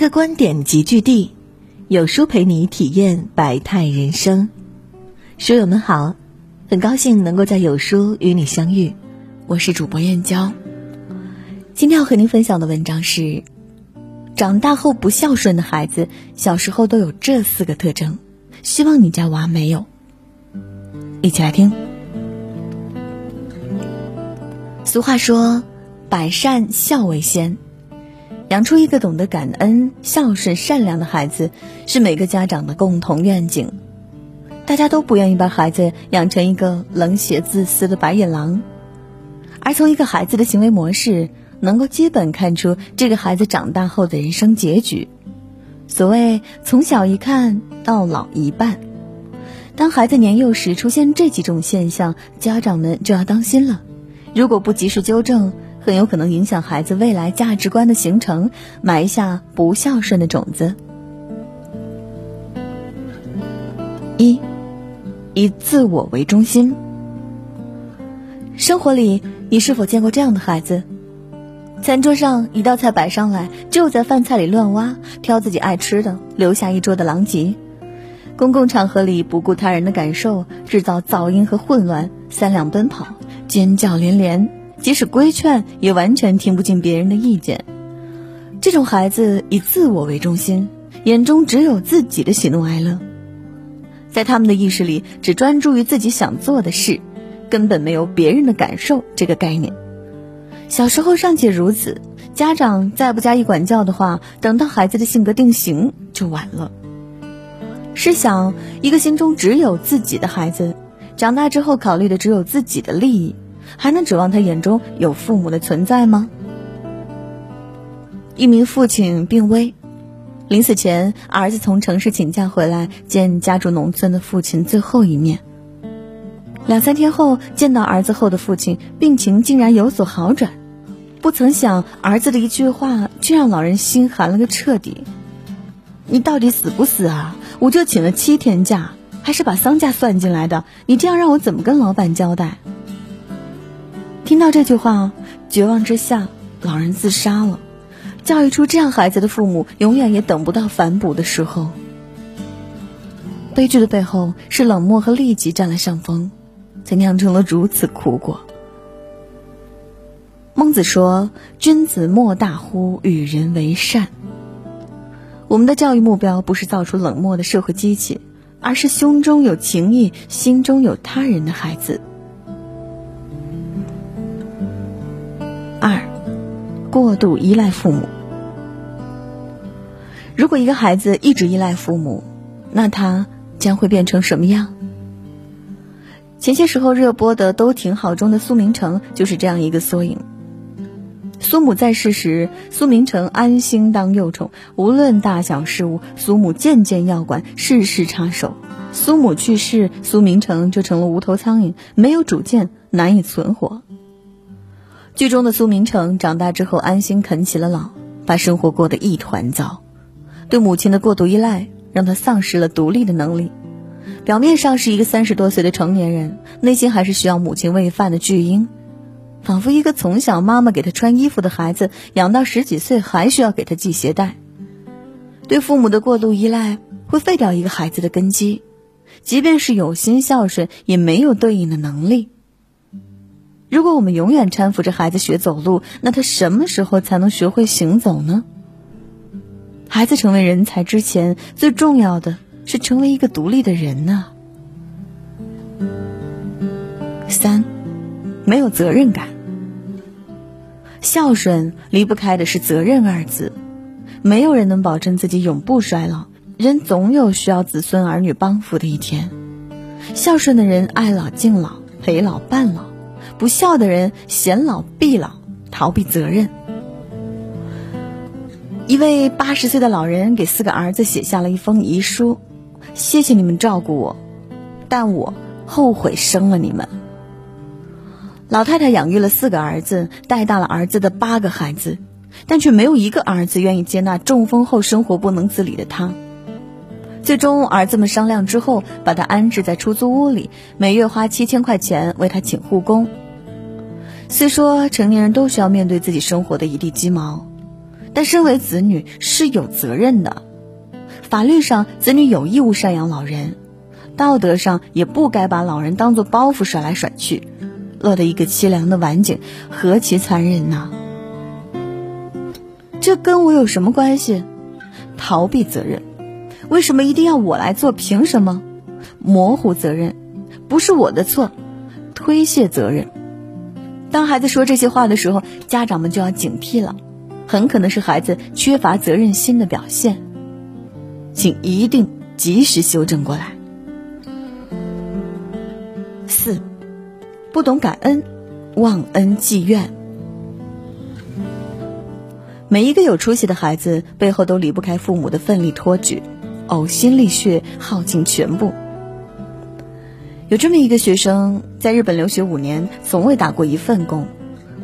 个观点集聚地，有书陪你体验百态人生。书友们好，很高兴能够在有书与你相遇，我是主播燕娇。今天要和您分享的文章是：长大后不孝顺的孩子，小时候都有这四个特征，希望你家娃没有。一起来听。俗话说：“百善孝为先。”养出一个懂得感恩、孝顺、善良的孩子，是每个家长的共同愿景。大家都不愿意把孩子养成一个冷血自私的白眼狼，而从一个孩子的行为模式，能够基本看出这个孩子长大后的人生结局。所谓“从小一看到老一半”，当孩子年幼时出现这几种现象，家长们就要当心了。如果不及时纠正，很有可能影响孩子未来价值观的形成，埋下不孝顺的种子。一，以自我为中心。生活里，你是否见过这样的孩子？餐桌上一道菜摆上来，就在饭菜里乱挖，挑自己爱吃的，留下一桌的狼藉。公共场合里不顾他人的感受，制造噪音和混乱，三两奔跑，尖叫连连。即使规劝，也完全听不进别人的意见。这种孩子以自我为中心，眼中只有自己的喜怒哀乐，在他们的意识里只专注于自己想做的事，根本没有别人的感受这个概念。小时候尚且如此，家长再不加以管教的话，等到孩子的性格定型就晚了。试想，一个心中只有自己的孩子，长大之后考虑的只有自己的利益。还能指望他眼中有父母的存在吗？一名父亲病危，临死前，儿子从城市请假回来见家住农村的父亲最后一面。两三天后见到儿子后的父亲，病情竟然有所好转。不曾想，儿子的一句话却让老人心寒了个彻底：“你到底死不死啊？我就请了七天假，还是把丧假算进来的。你这样让我怎么跟老板交代？”听到这句话，绝望之下，老人自杀了。教育出这样孩子的父母，永远也等不到反哺的时候。悲剧的背后是冷漠和利己占了上风，才酿成了如此苦果。孟子说：“君子莫大乎与人为善。”我们的教育目标不是造出冷漠的社会机器，而是胸中有情义、心中有他人的孩子。过度依赖父母。如果一个孩子一直依赖父母，那他将会变成什么样？前些时候热播的《都挺好》中的苏明成就是这样一个缩影。苏母在世时，苏明成安心当幼宠，无论大小事务，苏母件件要管，事事插手。苏母去世，苏明成就成了无头苍蝇，没有主见，难以存活。剧中的苏明成长大之后安心啃起了老，把生活过得一团糟。对母亲的过度依赖让他丧失了独立的能力。表面上是一个三十多岁的成年人，内心还是需要母亲喂饭的巨婴，仿佛一个从小妈妈给他穿衣服的孩子，养到十几岁还需要给他系鞋带。对父母的过度依赖会废掉一个孩子的根基，即便是有心孝顺，也没有对应的能力。如果我们永远搀扶着孩子学走路，那他什么时候才能学会行走呢？孩子成为人才之前，最重要的是成为一个独立的人呢。三，没有责任感。孝顺离不开的是责任二字，没有人能保证自己永不衰老，人总有需要子孙儿女帮扶的一天。孝顺的人爱老敬老，陪老伴老。不孝的人嫌老必老，逃避责任。一位八十岁的老人给四个儿子写下了一封遗书：“谢谢你们照顾我，但我后悔生了你们。”老太太养育了四个儿子，带大了儿子的八个孩子，但却没有一个儿子愿意接纳中风后生活不能自理的他。最终，儿子们商量之后，把他安置在出租屋里，每月花七千块钱为他请护工。虽说成年人都需要面对自己生活的一地鸡毛，但身为子女是有责任的。法律上，子女有义务赡养老人；道德上，也不该把老人当做包袱甩来甩去，落得一个凄凉的晚景，何其残忍呐！这跟我有什么关系？逃避责任，为什么一定要我来做？凭什么？模糊责任，不是我的错，推卸责任。当孩子说这些话的时候，家长们就要警惕了，很可能是孩子缺乏责任心的表现，请一定及时修正过来。四，不懂感恩，忘恩记怨。每一个有出息的孩子背后都离不开父母的奋力托举，呕心沥血，耗尽全部。有这么一个学生，在日本留学五年，从未打过一份工，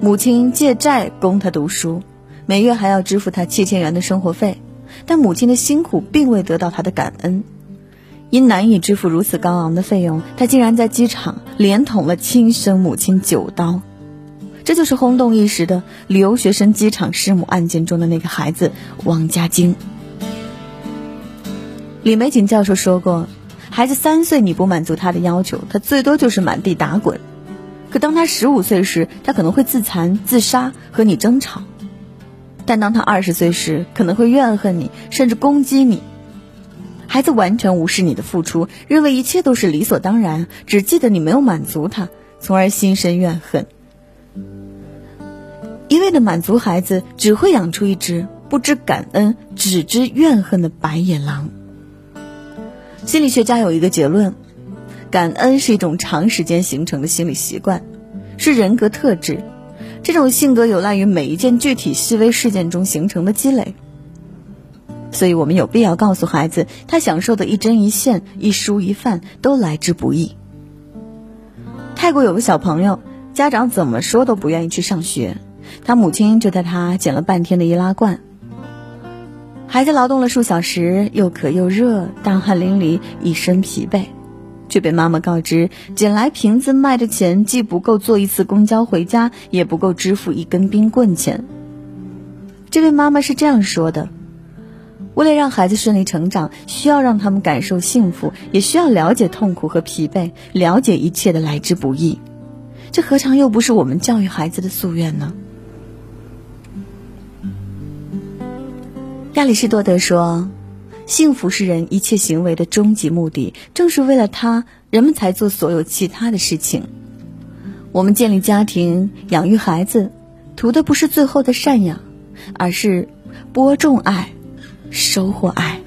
母亲借债供他读书，每月还要支付他七千元的生活费，但母亲的辛苦并未得到他的感恩，因难以支付如此高昂的费用，他竟然在机场连捅了亲生母亲九刀，这就是轰动一时的留学生机场弑母案件中的那个孩子王家晶。李玫瑾教授说过。孩子三岁，你不满足他的要求，他最多就是满地打滚；可当他十五岁时，他可能会自残、自杀，和你争吵；但当他二十岁时，可能会怨恨你，甚至攻击你。孩子完全无视你的付出，认为一切都是理所当然，只记得你没有满足他，从而心生怨恨。一味的满足孩子，只会养出一只不知感恩、只知怨恨的白眼狼。心理学家有一个结论：感恩是一种长时间形成的心理习惯，是人格特质。这种性格有赖于每一件具体细微事件中形成的积累。所以我们有必要告诉孩子，他享受的一针一线、一蔬一饭都来之不易。泰国有个小朋友，家长怎么说都不愿意去上学，他母亲就带他捡了半天的易拉罐。孩子劳动了数小时，又渴又热，大汗淋漓，一身疲惫，却被妈妈告知，捡来瓶子卖的钱既不够坐一次公交回家，也不够支付一根冰棍钱。这位妈妈是这样说的：“为了让孩子顺利成长，需要让他们感受幸福，也需要了解痛苦和疲惫，了解一切的来之不易。这何尝又不是我们教育孩子的夙愿呢？”亚里士多德说：“幸福是人一切行为的终极目的，正是为了它，人们才做所有其他的事情。我们建立家庭、养育孩子，图的不是最后的赡养，而是播种爱，收获爱。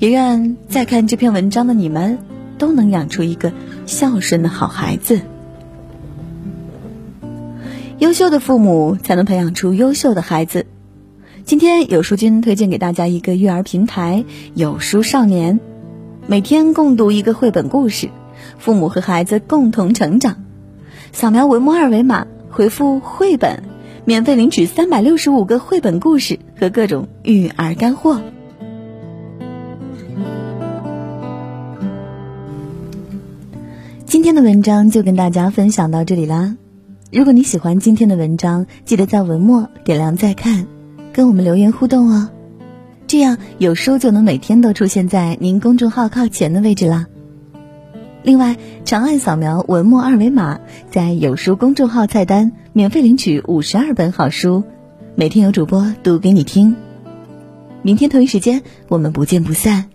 也愿在看这篇文章的你们，都能养出一个孝顺的好孩子。优秀的父母，才能培养出优秀的孩子。”今天有书君推荐给大家一个育儿平台“有书少年”，每天共读一个绘本故事，父母和孩子共同成长。扫描文末二维码，回复“绘本”，免费领取三百六十五个绘本故事和各种育儿干货。今天的文章就跟大家分享到这里啦。如果你喜欢今天的文章，记得在文末点亮再看。跟我们留言互动哦，这样有书就能每天都出现在您公众号靠前的位置啦。另外，长按扫描文末二维码，在有书公众号菜单免费领取五十二本好书，每天有主播读给你听。明天同一时间，我们不见不散。